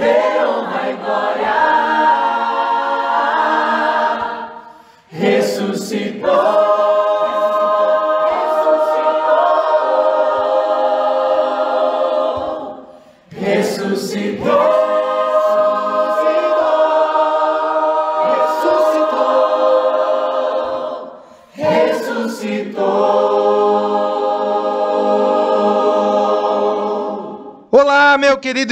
Vitória,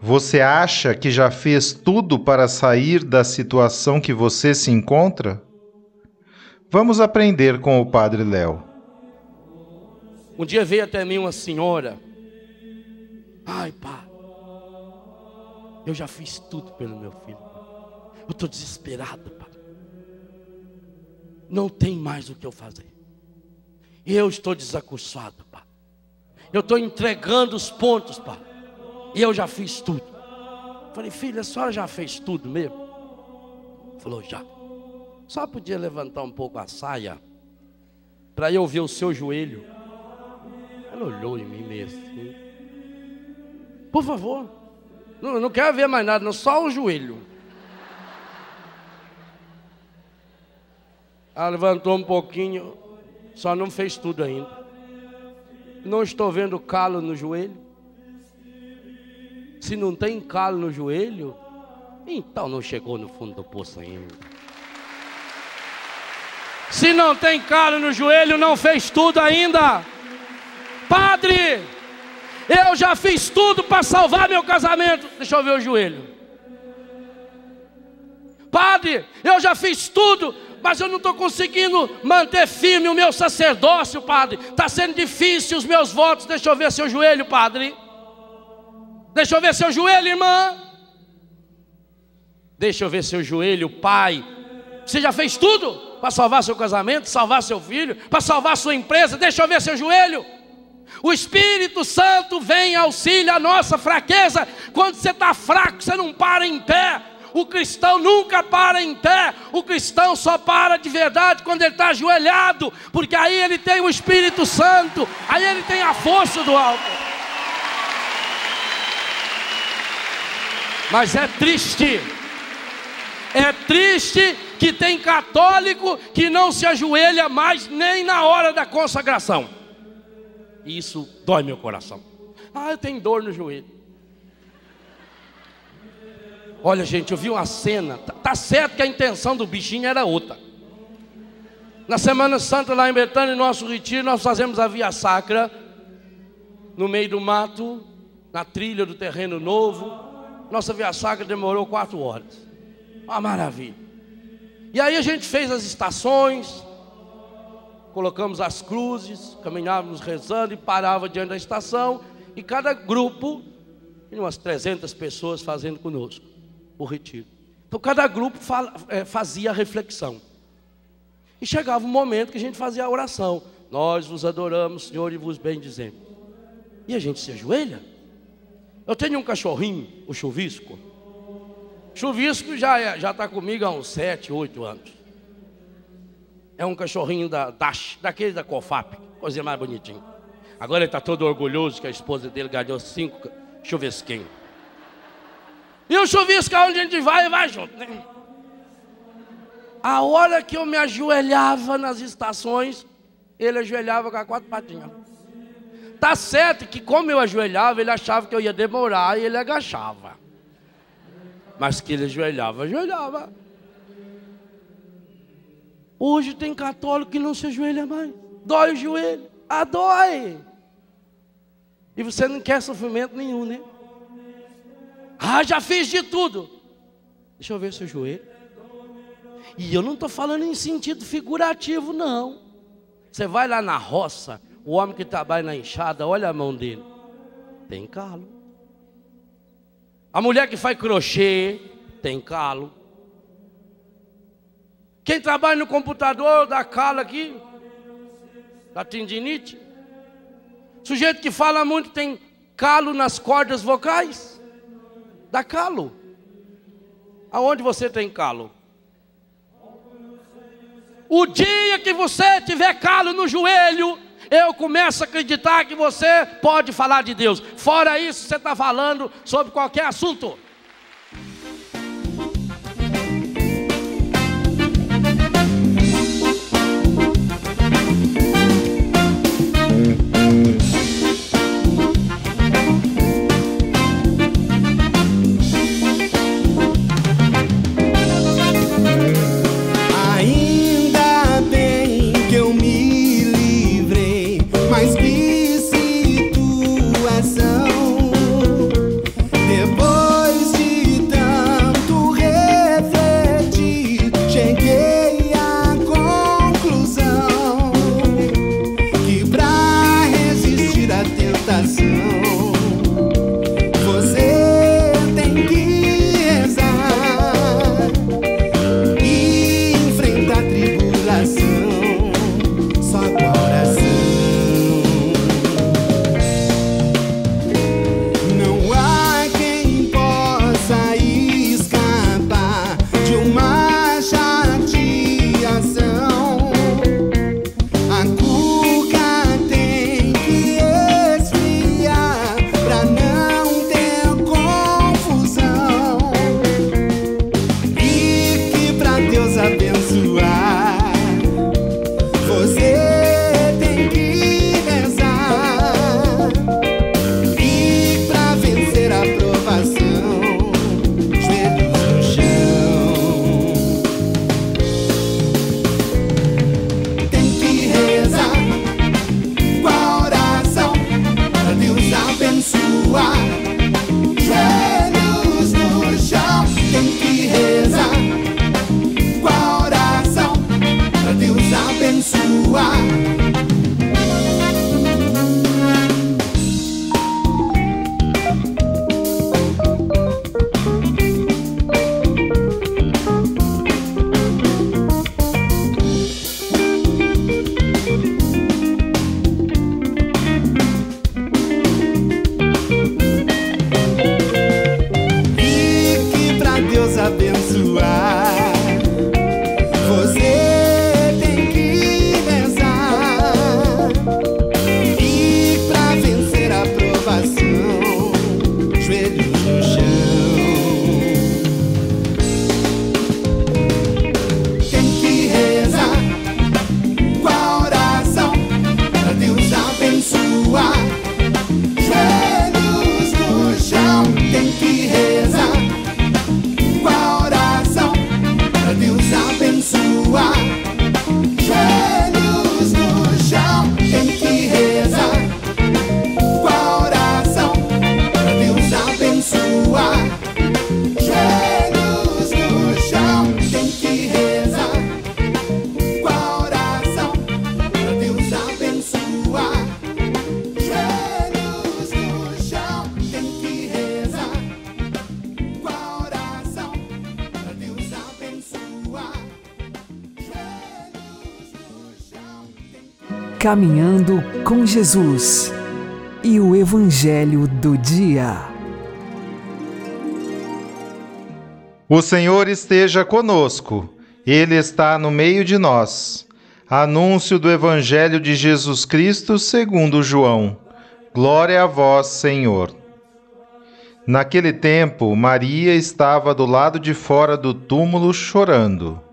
Você acha que já fez tudo para sair da situação que você se encontra? Vamos aprender com o Padre Léo. Um dia veio até mim uma senhora. Ai, pá. Eu já fiz tudo pelo meu filho. Eu estou desesperado, pá. Não tem mais o que eu fazer. Eu estou desacursado, pá. Eu estou entregando os pontos, pá. E eu já fiz tudo. Falei, filha, a senhora já fez tudo mesmo? Falou, já. Só podia levantar um pouco a saia para eu ver o seu joelho. Ela olhou em mim mesmo. Assim. Por favor. Não, não quero ver mais nada, não, só o joelho. Ela levantou um pouquinho, só não fez tudo ainda. Não estou vendo calo no joelho. Se não tem calo no joelho, então não chegou no fundo do poço ainda. Se não tem calo no joelho, não fez tudo ainda. Padre, eu já fiz tudo para salvar meu casamento. Deixa eu ver o joelho. Padre, eu já fiz tudo, mas eu não estou conseguindo manter firme o meu sacerdócio, Padre. Está sendo difícil os meus votos. Deixa eu ver seu joelho, Padre. Deixa eu ver seu joelho, irmã. Deixa eu ver seu joelho, pai. Você já fez tudo para salvar seu casamento, salvar seu filho, para salvar sua empresa? Deixa eu ver seu joelho. O Espírito Santo vem em auxílio à nossa fraqueza. Quando você está fraco, você não para em pé. O cristão nunca para em pé. O cristão só para de verdade quando ele está ajoelhado, porque aí ele tem o Espírito Santo, aí ele tem a força do alto. Mas é triste, é triste que tem católico que não se ajoelha mais nem na hora da consagração. E isso dói meu coração. Ah, eu tenho dor no joelho. Olha, gente, eu vi uma cena. Tá, tá certo que a intenção do bichinho era outra. Na Semana Santa, lá em Betânia, em nosso retiro, nós fazemos a via sacra no meio do mato, na trilha do terreno novo. Nossa via sacra demorou quatro horas. Uma maravilha. E aí a gente fez as estações, colocamos as cruzes, caminhávamos rezando e parava diante da estação. E cada grupo, umas 300 pessoas fazendo conosco o retiro. Então cada grupo fazia a reflexão. E chegava um momento que a gente fazia a oração. Nós vos adoramos, Senhor, e vos bendizemos. E a gente se ajoelha. Eu tenho um cachorrinho, o chuvisco. Chuvisco já já está comigo há uns sete, oito anos. É um cachorrinho da Dash, daquele da Cofap, coisa mais bonitinho. Agora ele está todo orgulhoso que a esposa dele ganhou cinco chuvesquinhos. E o chuvisco, onde a gente vai, vai junto. Né? A hora que eu me ajoelhava nas estações, ele ajoelhava com as quatro patinhas. Tá certo que como eu ajoelhava, ele achava que eu ia demorar e ele agachava. Mas que ele ajoelhava, ajoelhava. Hoje tem católico que não se ajoelha mais. Dói o joelho. Ah, dói. E você não quer sofrimento nenhum, né? Ah, já fiz de tudo. Deixa eu ver seu joelho. E eu não estou falando em sentido figurativo, não. Você vai lá na roça, o homem que trabalha na enxada, olha a mão dele. Tem calo. A mulher que faz crochê, tem calo. Quem trabalha no computador dá calo aqui, da tendinite. Sujeito que fala muito tem calo nas cordas vocais, dá calo. Aonde você tem calo? O dia que você tiver calo no joelho, eu começo a acreditar que você pode falar de Deus. Fora isso, você está falando sobre qualquer assunto. Caminhando com Jesus e o Evangelho do Dia. O Senhor esteja conosco, Ele está no meio de nós. Anúncio do Evangelho de Jesus Cristo segundo João. Glória a vós, Senhor. Naquele tempo, Maria estava do lado de fora do túmulo chorando.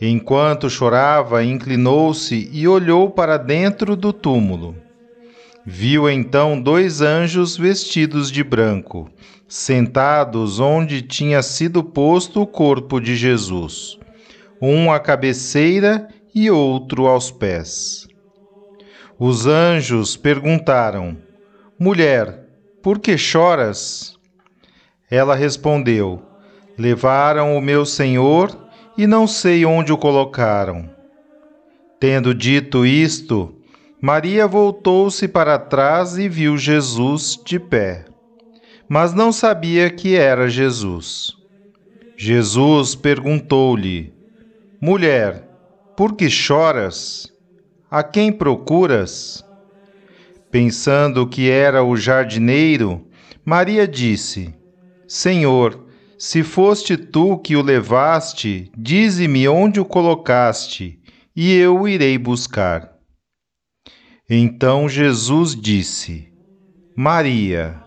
Enquanto chorava, inclinou-se e olhou para dentro do túmulo. Viu então dois anjos vestidos de branco, sentados onde tinha sido posto o corpo de Jesus, um à cabeceira e outro aos pés. Os anjos perguntaram: Mulher, por que choras? Ela respondeu: Levaram o meu senhor e não sei onde o colocaram. Tendo dito isto, Maria voltou-se para trás e viu Jesus de pé, mas não sabia que era Jesus. Jesus perguntou-lhe: Mulher, por que choras? A quem procuras? Pensando que era o jardineiro, Maria disse: Senhor, se foste tu que o levaste, dize-me onde o colocaste, e eu o irei buscar. Então Jesus disse: Maria.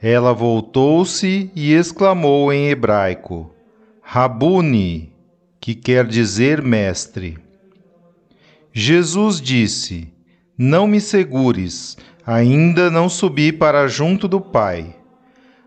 Ela voltou-se e exclamou em hebraico: Rabuni que quer dizer mestre. Jesus disse: Não me segures, ainda não subi para junto do Pai.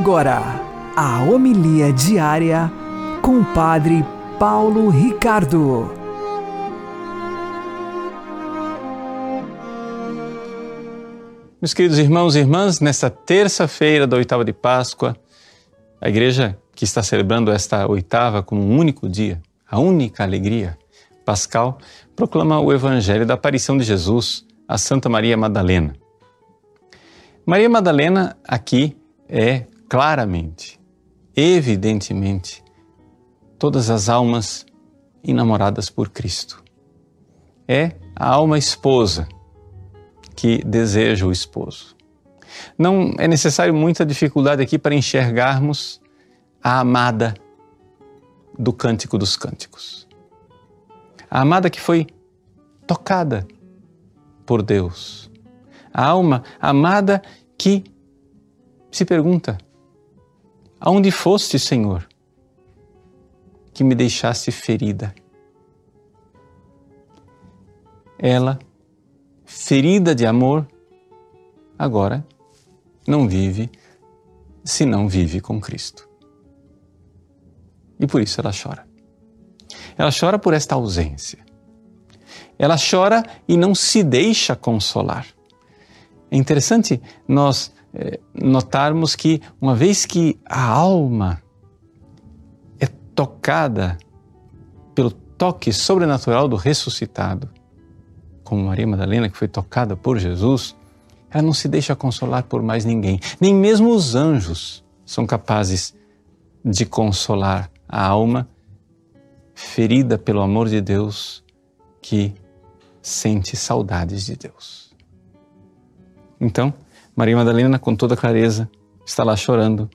Agora, a homilia diária com o Padre Paulo Ricardo. Meus queridos irmãos e irmãs, nesta terça-feira da oitava de Páscoa, a igreja que está celebrando esta oitava como um único dia, a única alegria pascal, proclama o evangelho da aparição de Jesus a Santa Maria Madalena. Maria Madalena aqui é claramente, evidentemente, todas as almas enamoradas por Cristo. É a alma esposa que deseja o esposo. Não é necessário muita dificuldade aqui para enxergarmos a amada do Cântico dos Cânticos. A amada que foi tocada por Deus. A alma amada que se pergunta: Aonde foste, Senhor, que me deixaste ferida? Ela ferida de amor, agora não vive se não vive com Cristo. E por isso ela chora. Ela chora por esta ausência. Ela chora e não se deixa consolar. É interessante nós eh, notarmos que, uma vez que a alma é tocada pelo toque sobrenatural do ressuscitado, como Maria Madalena, que foi tocada por Jesus, ela não se deixa consolar por mais ninguém. Nem mesmo os anjos são capazes de consolar a alma ferida pelo amor de Deus que sente saudades de Deus. Então, Maria Madalena, com toda clareza, está lá chorando.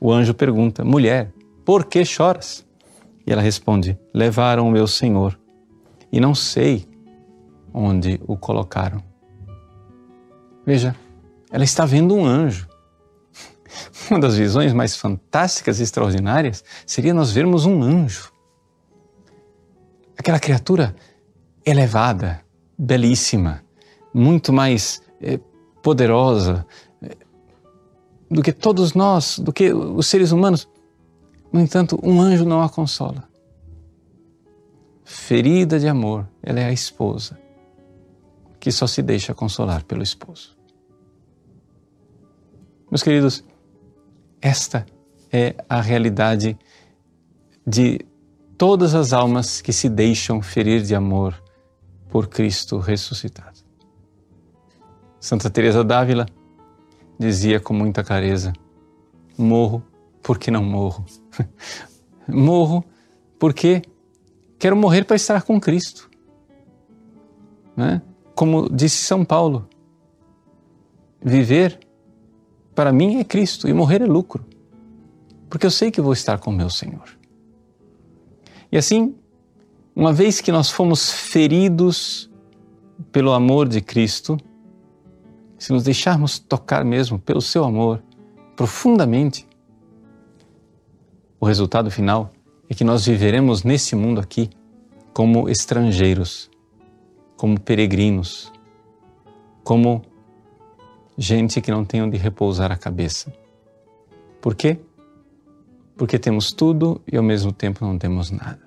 O anjo pergunta: Mulher, por que choras? E ela responde: Levaram o meu Senhor e não sei onde o colocaram. Veja, ela está vendo um anjo. Uma das visões mais fantásticas e extraordinárias seria nós vermos um anjo. Aquela criatura elevada, belíssima, muito mais eh, poderosa do que todos nós, do que os seres humanos. No entanto, um anjo não a consola. Ferida de amor, ela é a esposa que só se deixa consolar pelo esposo. Meus queridos, Esta é a realidade de todas as almas que se deixam ferir de amor por Cristo ressuscitado. Santa Teresa d'Ávila dizia com muita clareza: morro porque não morro. morro porque quero morrer para estar com Cristo. Né? Como disse São Paulo, viver para mim é Cristo e morrer é lucro, porque eu sei que vou estar com meu Senhor. E assim, uma vez que nós fomos feridos pelo amor de Cristo, se nos deixarmos tocar mesmo pelo seu amor profundamente, o resultado final é que nós viveremos nesse mundo aqui como estrangeiros, como peregrinos, como gente que não tem onde repousar a cabeça. Por quê? Porque temos tudo e ao mesmo tempo não temos nada.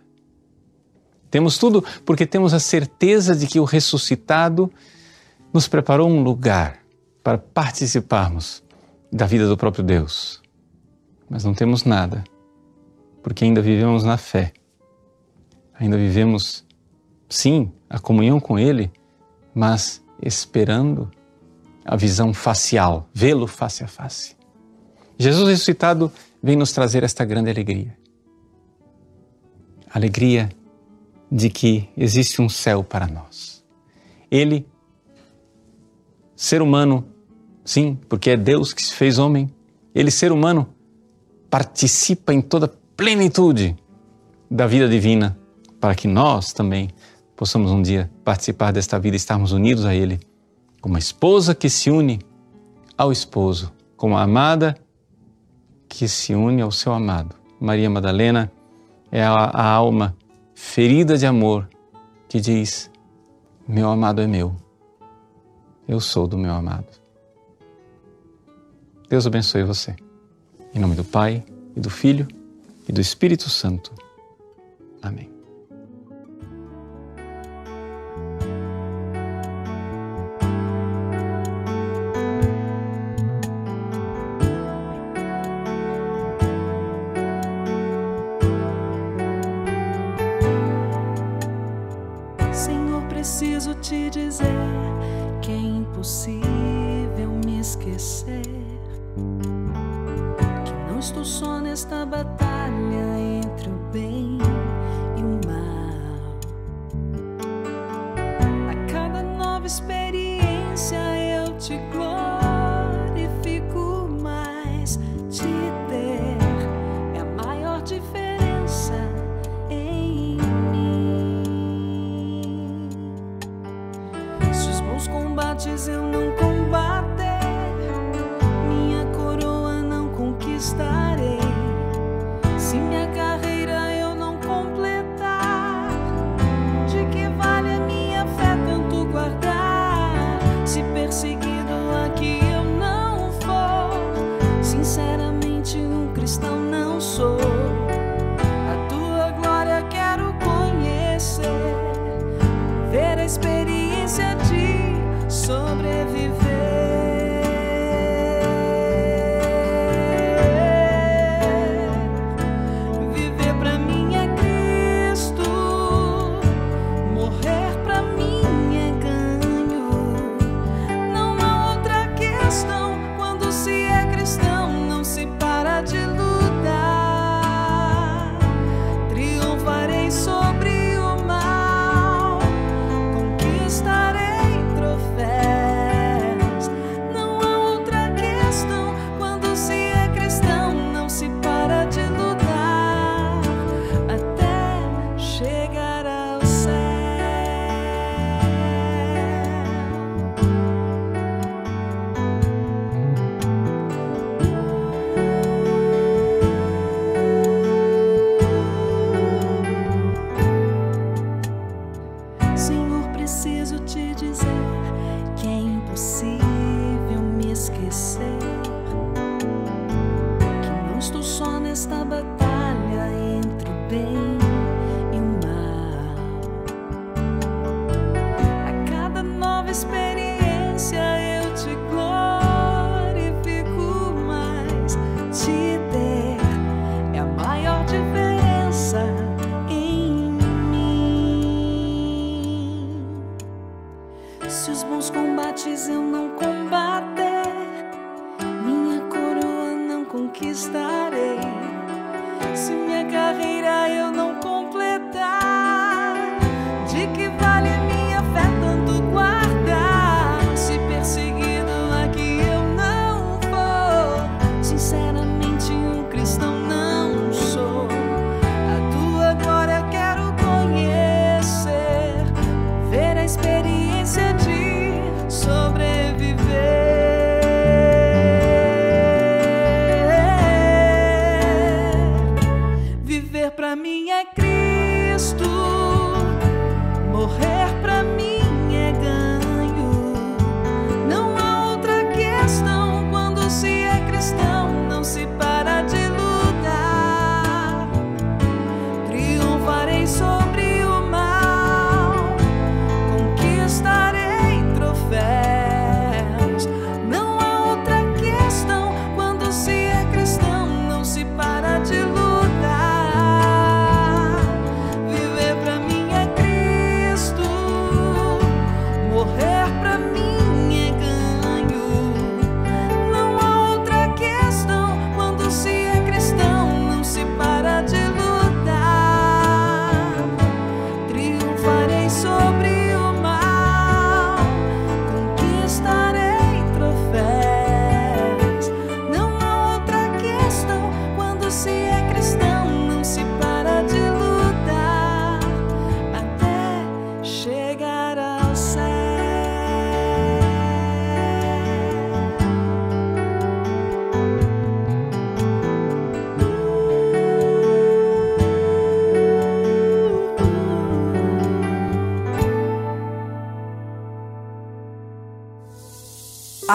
Temos tudo porque temos a certeza de que o ressuscitado nos preparou um lugar para participarmos da vida do próprio Deus. Mas não temos nada, porque ainda vivemos na fé. Ainda vivemos, sim, a comunhão com Ele, mas esperando a visão facial, vê-lo face a face. Jesus ressuscitado vem nos trazer esta grande alegria. Alegria de que existe um céu para nós. Ele, ser humano, sim, porque é Deus que se fez homem, ele, ser humano, participa em toda plenitude da vida divina, para que nós também possamos um dia participar desta vida e estarmos unidos a Ele como a esposa que se une ao esposo, como a amada que se une ao seu amado. Maria Madalena é a, a alma ferida de amor que diz: Meu amado é meu, eu sou do meu amado. Deus abençoe você. Em nome do Pai, e do Filho, e do Espírito Santo. Amém. preciso te dizer que é impossível me esquecer. Que não estou só nesta batalha entre o bem e o mal. A cada nova experiência Estarei. Se minha carreira eu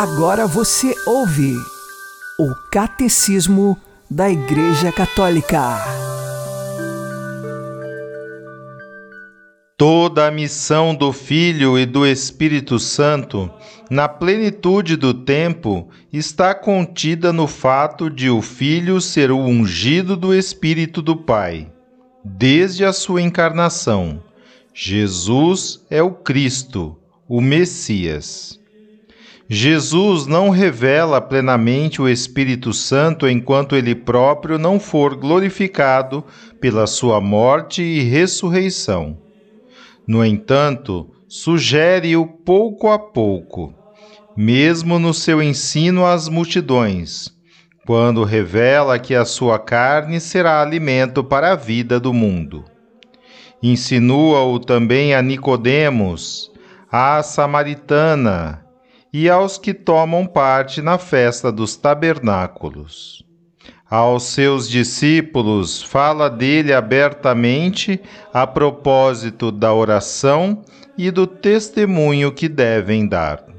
Agora você ouve o Catecismo da Igreja Católica. Toda a missão do Filho e do Espírito Santo, na plenitude do tempo, está contida no fato de o Filho ser o ungido do Espírito do Pai, desde a sua encarnação. Jesus é o Cristo, o Messias. Jesus não revela plenamente o Espírito Santo enquanto ele próprio não for glorificado pela sua morte e ressurreição. No entanto, sugere-o pouco a pouco, mesmo no seu ensino às multidões, quando revela que a sua carne será alimento para a vida do mundo. Insinua-o também a Nicodemos, à samaritana e aos que tomam parte na festa dos tabernáculos. Aos seus discípulos, fala dele abertamente a propósito da oração e do testemunho que devem dar.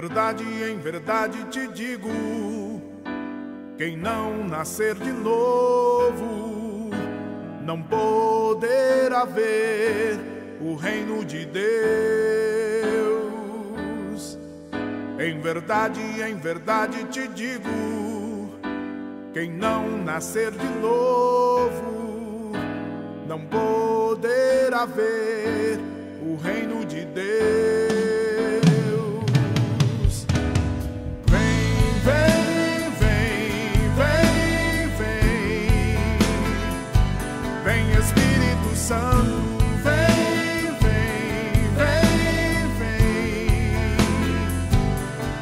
Verdade, em verdade te digo: quem não nascer de novo não poderá ver o reino de Deus. Em verdade, em verdade te digo: quem não nascer de novo não poderá ver o reino de Deus. Santo, vem, vem, vem, vem.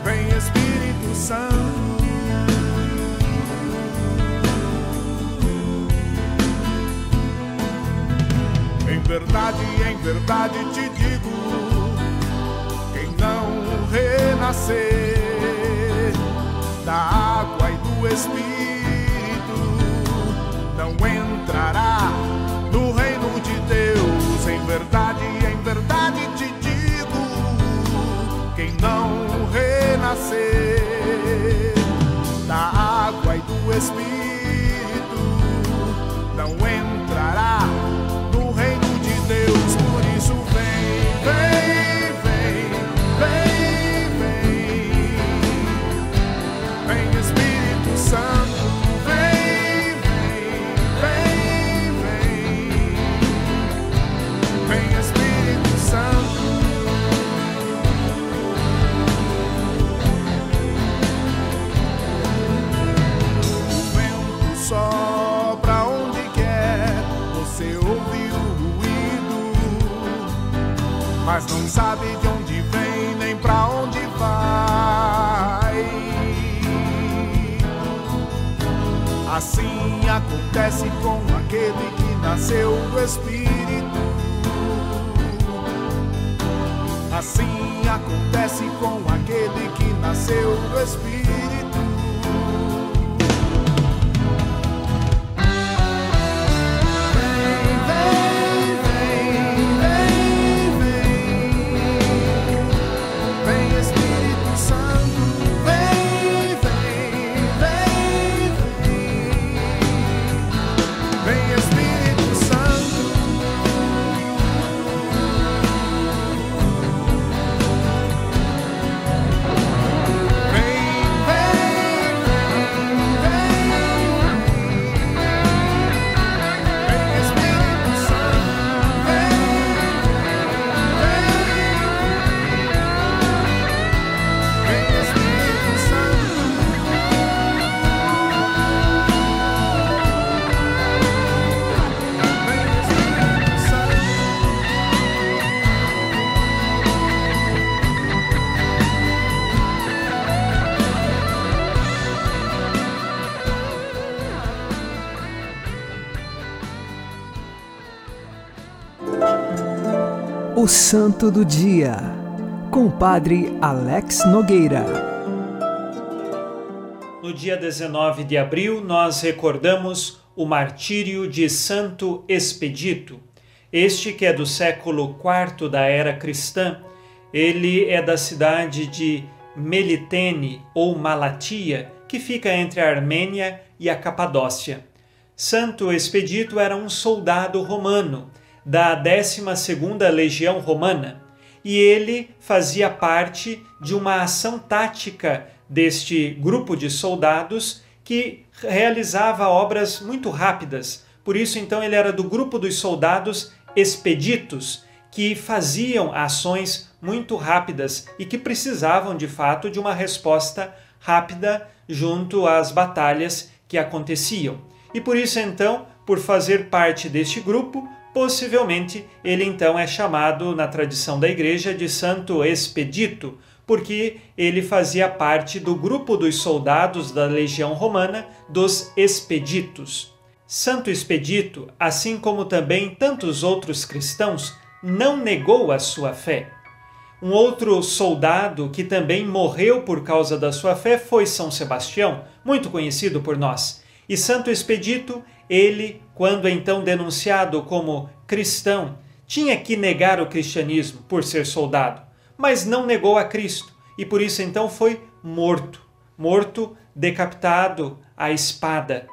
Vem Espírito Santo. Em verdade, em verdade te digo, quem não renascer da água e do Espírito não entrará água e Santo do Dia, com o Padre Alex Nogueira. No dia 19 de abril, nós recordamos o martírio de Santo Expedito. Este que é do século IV da era cristã, ele é da cidade de Melitene ou Malatia, que fica entre a Armênia e a Capadócia. Santo Expedito era um soldado romano da 12ª Legião Romana e ele fazia parte de uma ação tática deste grupo de soldados que realizava obras muito rápidas. Por isso, então, ele era do grupo dos soldados expeditos, que faziam ações muito rápidas e que precisavam, de fato, de uma resposta rápida junto às batalhas que aconteciam. E por isso, então, por fazer parte deste grupo, possivelmente ele então é chamado na tradição da igreja de Santo Expedito, porque ele fazia parte do grupo dos soldados da legião romana dos Expeditos. Santo Expedito, assim como também tantos outros cristãos, não negou a sua fé. Um outro soldado que também morreu por causa da sua fé foi São Sebastião, muito conhecido por nós. E Santo Expedito, ele, quando então denunciado como cristão, tinha que negar o cristianismo por ser soldado, mas não negou a Cristo e por isso então foi morto, morto, decapitado à espada.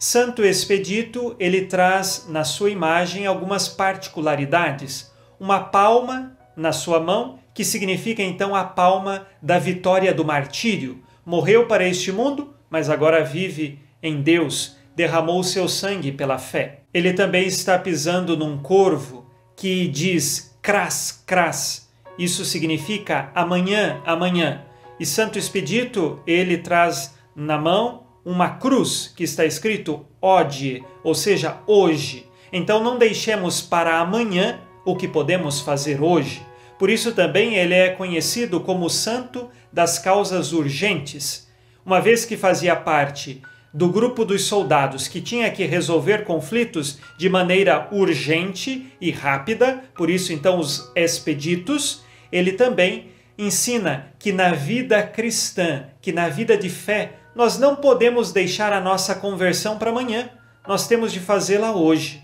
Santo Expedito, ele traz na sua imagem algumas particularidades. Uma palma na sua mão, que significa então a palma da vitória do martírio. Morreu para este mundo, mas agora vive em Deus, derramou seu sangue pela fé. Ele também está pisando num corvo que diz cras, cras. Isso significa amanhã, amanhã. E Santo Expedito, ele traz na mão uma cruz que está escrito ode, ou seja, hoje. Então não deixemos para amanhã o que podemos fazer hoje. Por isso também ele é conhecido como santo das causas urgentes, uma vez que fazia parte do grupo dos soldados que tinha que resolver conflitos de maneira urgente e rápida, por isso então os expeditos, ele também ensina que na vida cristã, que na vida de fé, nós não podemos deixar a nossa conversão para amanhã, nós temos de fazê-la hoje.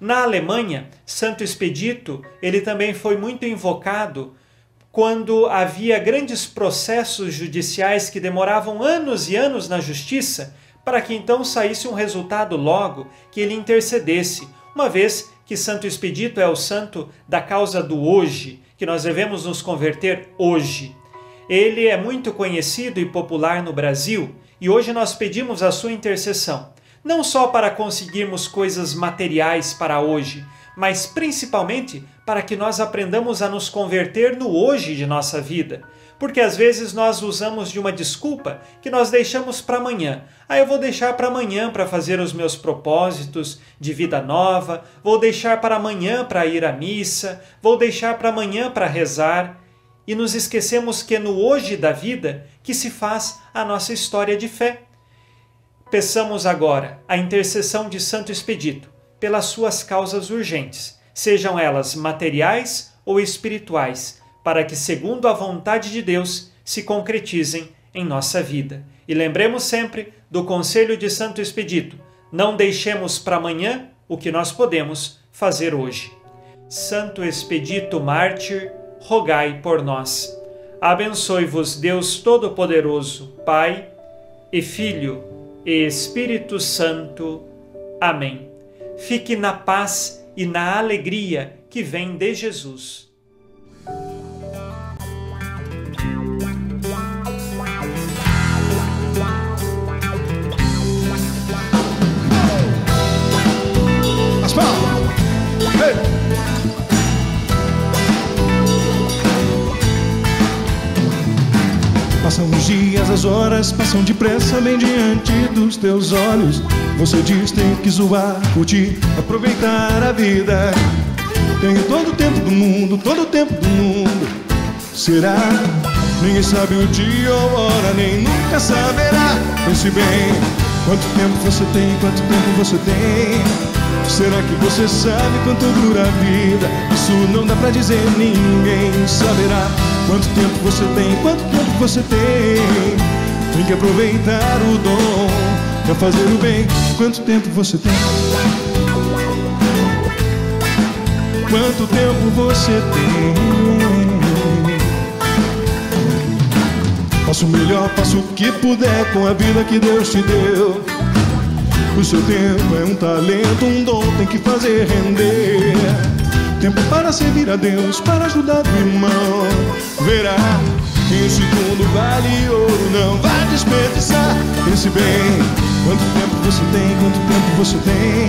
Na Alemanha, Santo Expedito, ele também foi muito invocado quando havia grandes processos judiciais que demoravam anos e anos na justiça, para que então saísse um resultado logo que ele intercedesse, uma vez que Santo Expedito é o santo da causa do hoje, que nós devemos nos converter hoje. Ele é muito conhecido e popular no Brasil e hoje nós pedimos a sua intercessão, não só para conseguirmos coisas materiais para hoje, mas principalmente para que nós aprendamos a nos converter no hoje de nossa vida. Porque às vezes nós usamos de uma desculpa que nós deixamos para amanhã. Ah, eu vou deixar para amanhã para fazer os meus propósitos de vida nova, vou deixar para amanhã para ir à missa, vou deixar para amanhã para rezar. E nos esquecemos que é no hoje da vida que se faz a nossa história de fé. Peçamos agora a intercessão de Santo Expedito pelas suas causas urgentes, sejam elas materiais ou espirituais, para que, segundo a vontade de Deus, se concretizem em nossa vida. E lembremos sempre do conselho de Santo Expedito: não deixemos para amanhã o que nós podemos fazer hoje. Santo Expedito Mártir, rogai por nós. Abençoe-vos Deus Todo-Poderoso, Pai e Filho e Espírito Santo. Amém fique na paz e na alegria que vem de Jesus. As palmas. Hey. Passam os dias, as horas passam depressa bem diante dos teus olhos. Você diz tem que zoar, curtir, aproveitar a vida. Tenho todo o tempo do mundo, todo o tempo do mundo. Será? Ninguém sabe o dia ou hora, nem nunca saberá. Pense bem, quanto tempo você tem, quanto tempo você tem. Será que você sabe quanto dura a vida? Isso não dá pra dizer, ninguém saberá. Quanto tempo você tem, quanto tempo você tem? Tem que aproveitar o dom pra fazer o bem. Quanto tempo você tem? Quanto tempo você tem? Faça o melhor, faça o que puder com a vida que Deus te deu. O seu tempo é um talento, um dom, tem que fazer render. Tempo para servir a Deus, para ajudar o irmão. Verá que um segundo vale ouro, não vai desperdiçar. Pense bem, quanto tempo você tem, quanto tempo você tem.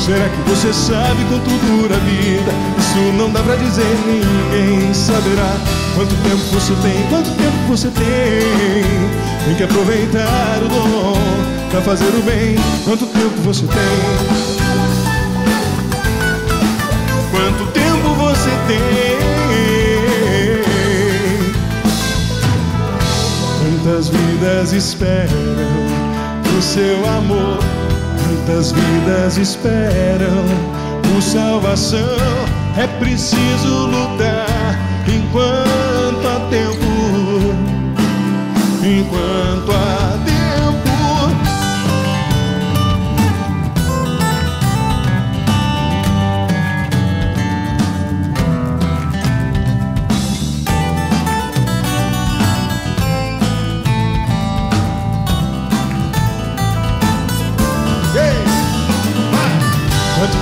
Será que você sabe quanto dura a vida? Isso não dá pra dizer, ninguém saberá. Quanto tempo você tem, quanto tempo você tem? Tem que aproveitar o dom pra fazer o bem. Quanto tempo você tem? Tem? Quantas vidas esperam o seu amor? Quantas vidas esperam por salvação? É preciso lutar enquanto há tempo. Enquanto há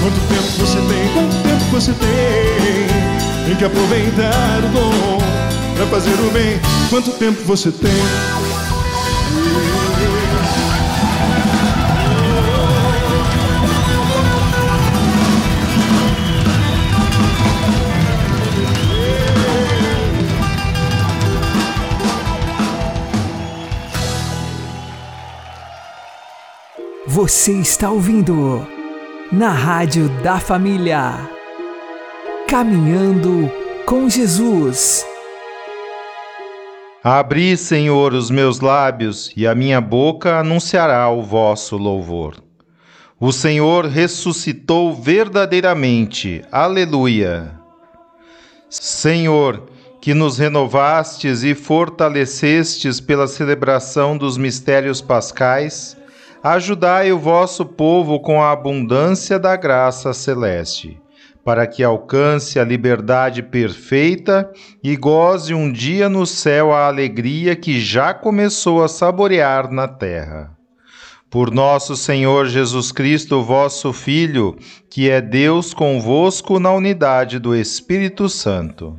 Quanto tempo você tem? Quanto tempo você tem? Tem que aproveitar o dom pra fazer o bem. Quanto tempo você tem? Você está ouvindo na Rádio da Família. Caminhando com Jesus. Abri, Senhor, os meus lábios, e a minha boca anunciará o vosso louvor. O Senhor ressuscitou verdadeiramente. Aleluia. Senhor, que nos renovastes e fortalecestes pela celebração dos mistérios pascais, ajudai o vosso povo com a abundância da graça celeste, para que alcance a liberdade perfeita e goze um dia no céu a alegria que já começou a saborear na terra. Por nosso Senhor Jesus Cristo, vosso Filho, que é Deus convosco na unidade do Espírito Santo.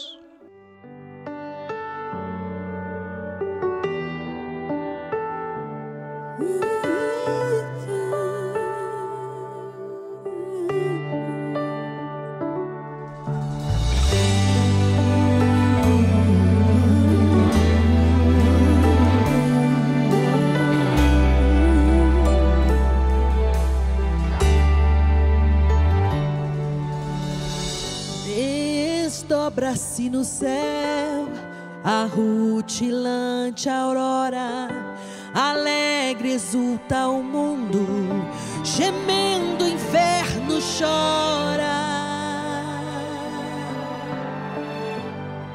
Rutilante aurora, alegre exulta o mundo, gemendo o inferno chora.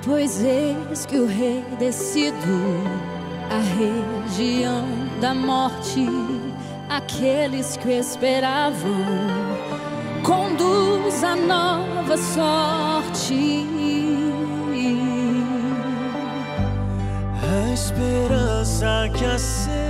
Pois eis que o rei descido, a região da morte, aqueles que esperavam, conduz a nova sorte. Esperança que acende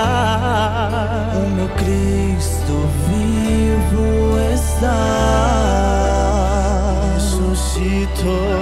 está, o meu Cristo vivo está, ressuscitou.